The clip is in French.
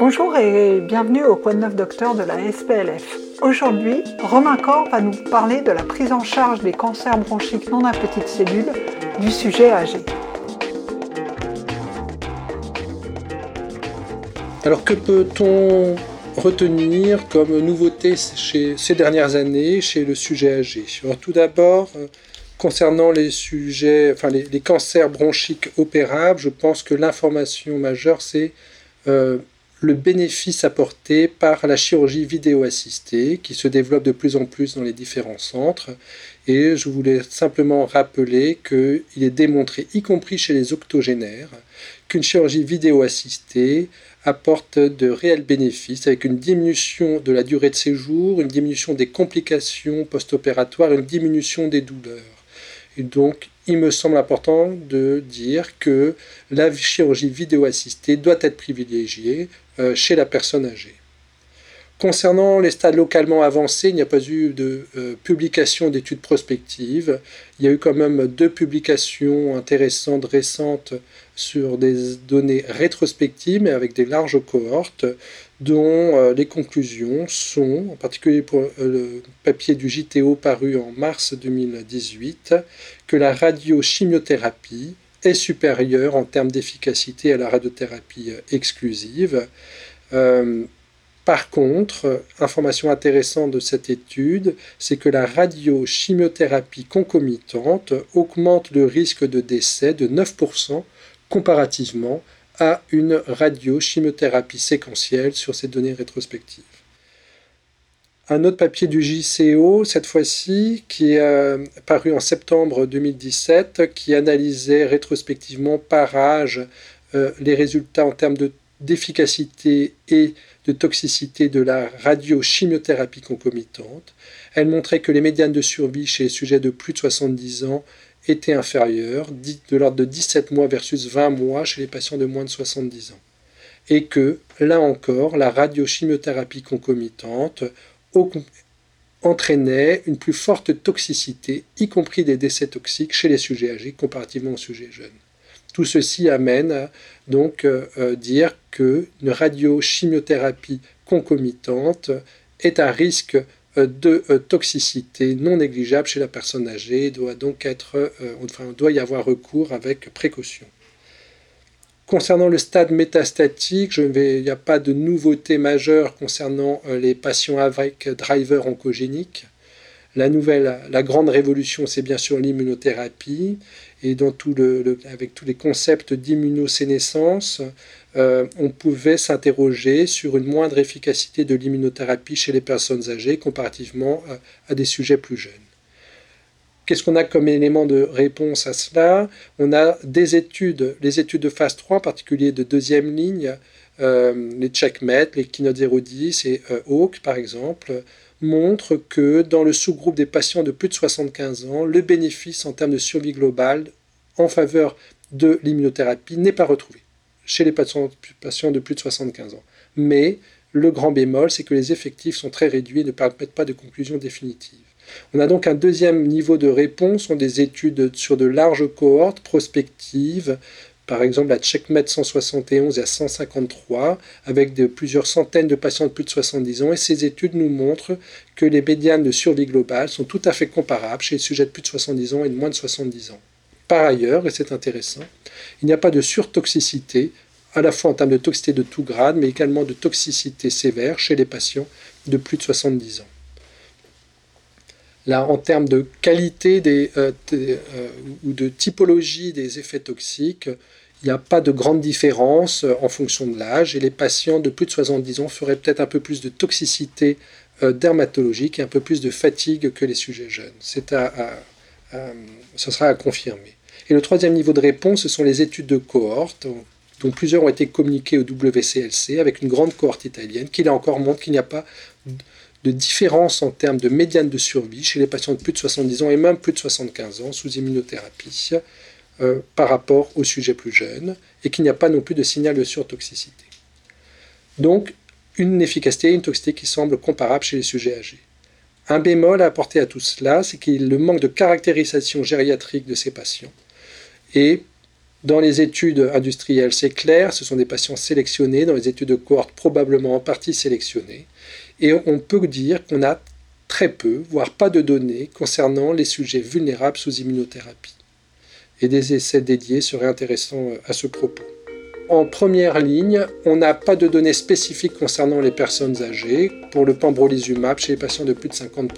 Bonjour et bienvenue au Point de Neuf Docteur de la SPLF. Aujourd'hui, Romain Corps va nous parler de la prise en charge des cancers bronchiques non à petites cellules du sujet âgé. Alors que peut-on retenir comme nouveauté ces dernières années chez le sujet âgé? Tout d'abord, euh, concernant les sujets, enfin les, cancers bronchiques opérables, je pense que l'information majeure, c'est euh, le bénéfice apporté par la chirurgie vidéo assistée qui se développe de plus en plus dans les différents centres. Et je voulais simplement rappeler qu'il est démontré, y compris chez les octogénaires, qu'une chirurgie vidéo assistée apporte de réels bénéfices avec une diminution de la durée de séjour, une diminution des complications post-opératoires, une diminution des douleurs. Et donc, il me semble important de dire que la chirurgie vidéo assistée doit être privilégiée euh, chez la personne âgée. Concernant les stades localement avancés, il n'y a pas eu de euh, publication d'études prospectives. Il y a eu quand même deux publications intéressantes récentes sur des données rétrospectives, mais avec des larges cohortes, dont euh, les conclusions sont, en particulier pour le papier du JTO paru en mars 2018, que la radiochimiothérapie est supérieure en termes d'efficacité à la radiothérapie exclusive. Euh, par contre, information intéressante de cette étude, c'est que la radiochimiothérapie concomitante augmente le risque de décès de 9% comparativement à une radiochimiothérapie séquentielle sur ces données rétrospectives un autre papier du JCO, cette fois-ci, qui est euh, paru en septembre 2017, qui analysait rétrospectivement par âge euh, les résultats en termes d'efficacité et de toxicité de la radiochimiothérapie concomitante. Elle montrait que les médianes de survie chez les sujets de plus de 70 ans étaient inférieures, de l'ordre de 17 mois versus 20 mois chez les patients de moins de 70 ans. Et que, là encore, la radiochimiothérapie concomitante entraînait une plus forte toxicité, y compris des décès toxiques chez les sujets âgés comparativement aux sujets jeunes. Tout ceci amène à donc euh, euh, dire qu'une radiochimiothérapie concomitante est un risque de toxicité non négligeable chez la personne âgée doit donc être, enfin, doit y avoir recours avec précaution. Concernant le stade métastatique, il n'y a pas de nouveauté majeure concernant euh, les patients avec driver oncogénique. La nouvelle, la grande révolution, c'est bien sûr l'immunothérapie. Et avec tous les concepts d'immunosénescence, euh, on pouvait s'interroger sur une moindre efficacité de l'immunothérapie chez les personnes âgées comparativement à des sujets plus jeunes. Qu'est-ce qu'on a comme élément de réponse à cela? On a des études, les études de phase 3, en particulier de deuxième ligne, euh, les CheckMate, les Keynote 010 et euh, Hawk par exemple, montrent que dans le sous-groupe des patients de plus de 75 ans, le bénéfice en termes de survie globale en faveur de l'immunothérapie n'est pas retrouvé chez les patients, patients de plus de 75 ans. Mais le grand bémol, c'est que les effectifs sont très réduits et ne permettent pas de conclusion définitive. On a donc un deuxième niveau de réponse, sont des études sur de larges cohortes prospectives, par exemple la CheckMate 171 et à 153, avec plusieurs centaines de patients de plus de 70 ans, et ces études nous montrent que les médianes de survie globale sont tout à fait comparables chez les sujets de plus de 70 ans et de moins de 70 ans. Par ailleurs, et c'est intéressant, il n'y a pas de surtoxicité, à la fois en termes de toxicité de tout grade, mais également de toxicité sévère chez les patients de plus de 70 ans. Là, en termes de qualité des, euh, euh, ou de typologie des effets toxiques, il n'y a pas de grande différence euh, en fonction de l'âge et les patients de plus de 70 ans feraient peut-être un peu plus de toxicité dermatologique et un peu plus de fatigue que les sujets jeunes. À, ce sera à confirmer. Et le troisième niveau de réponse, ce sont les études de cohorte, dont plusieurs ont été communiquées au WCLC avec une grande cohorte italienne qui là encore montre qu'il n'y a pas de différence en termes de médiane de survie chez les patients de plus de 70 ans et même plus de 75 ans sous immunothérapie euh, par rapport aux sujets plus jeunes et qu'il n'y a pas non plus de signal de surtoxicité. Donc, une efficacité et une toxicité qui semblent comparables chez les sujets âgés. Un bémol à apporter à tout cela, c'est qu'il le manque de caractérisation gériatrique de ces patients. Et Dans les études industrielles, c'est clair, ce sont des patients sélectionnés, dans les études de cohorte, probablement en partie sélectionnés. Et on peut dire qu'on a très peu, voire pas de données concernant les sujets vulnérables sous immunothérapie. Et des essais dédiés seraient intéressants à ce propos. En première ligne, on n'a pas de données spécifiques concernant les personnes âgées pour le pembrolizumab chez les patients de plus de 50%.